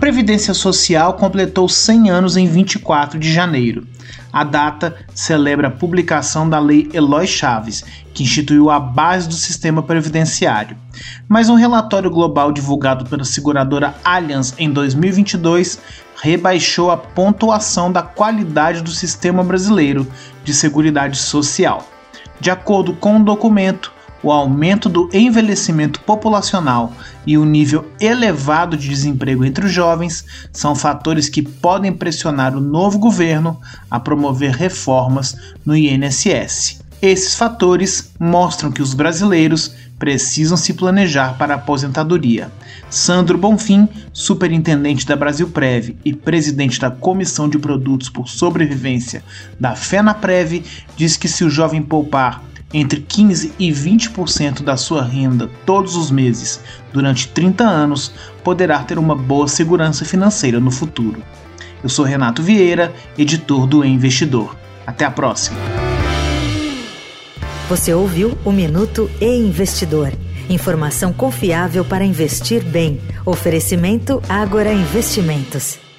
Previdência Social completou 100 anos em 24 de janeiro. A data celebra a publicação da Lei Eloy Chaves, que instituiu a base do sistema previdenciário. Mas um relatório global divulgado pela seguradora Allianz em 2022 rebaixou a pontuação da qualidade do sistema brasileiro de seguridade social. De acordo com o documento, o aumento do envelhecimento populacional e o nível elevado de desemprego entre os jovens são fatores que podem pressionar o novo governo a promover reformas no INSS. Esses fatores mostram que os brasileiros precisam se planejar para a aposentadoria. Sandro Bonfim, superintendente da Brasilprev e presidente da Comissão de Produtos por Sobrevivência da FenaPrev, diz que se o jovem poupar entre 15 e 20% da sua renda todos os meses durante 30 anos, poderá ter uma boa segurança financeira no futuro. Eu sou Renato Vieira, editor do Investidor. Até a próxima. Você ouviu o Minuto e Investidor. Informação confiável para investir bem. Oferecimento Agora Investimentos.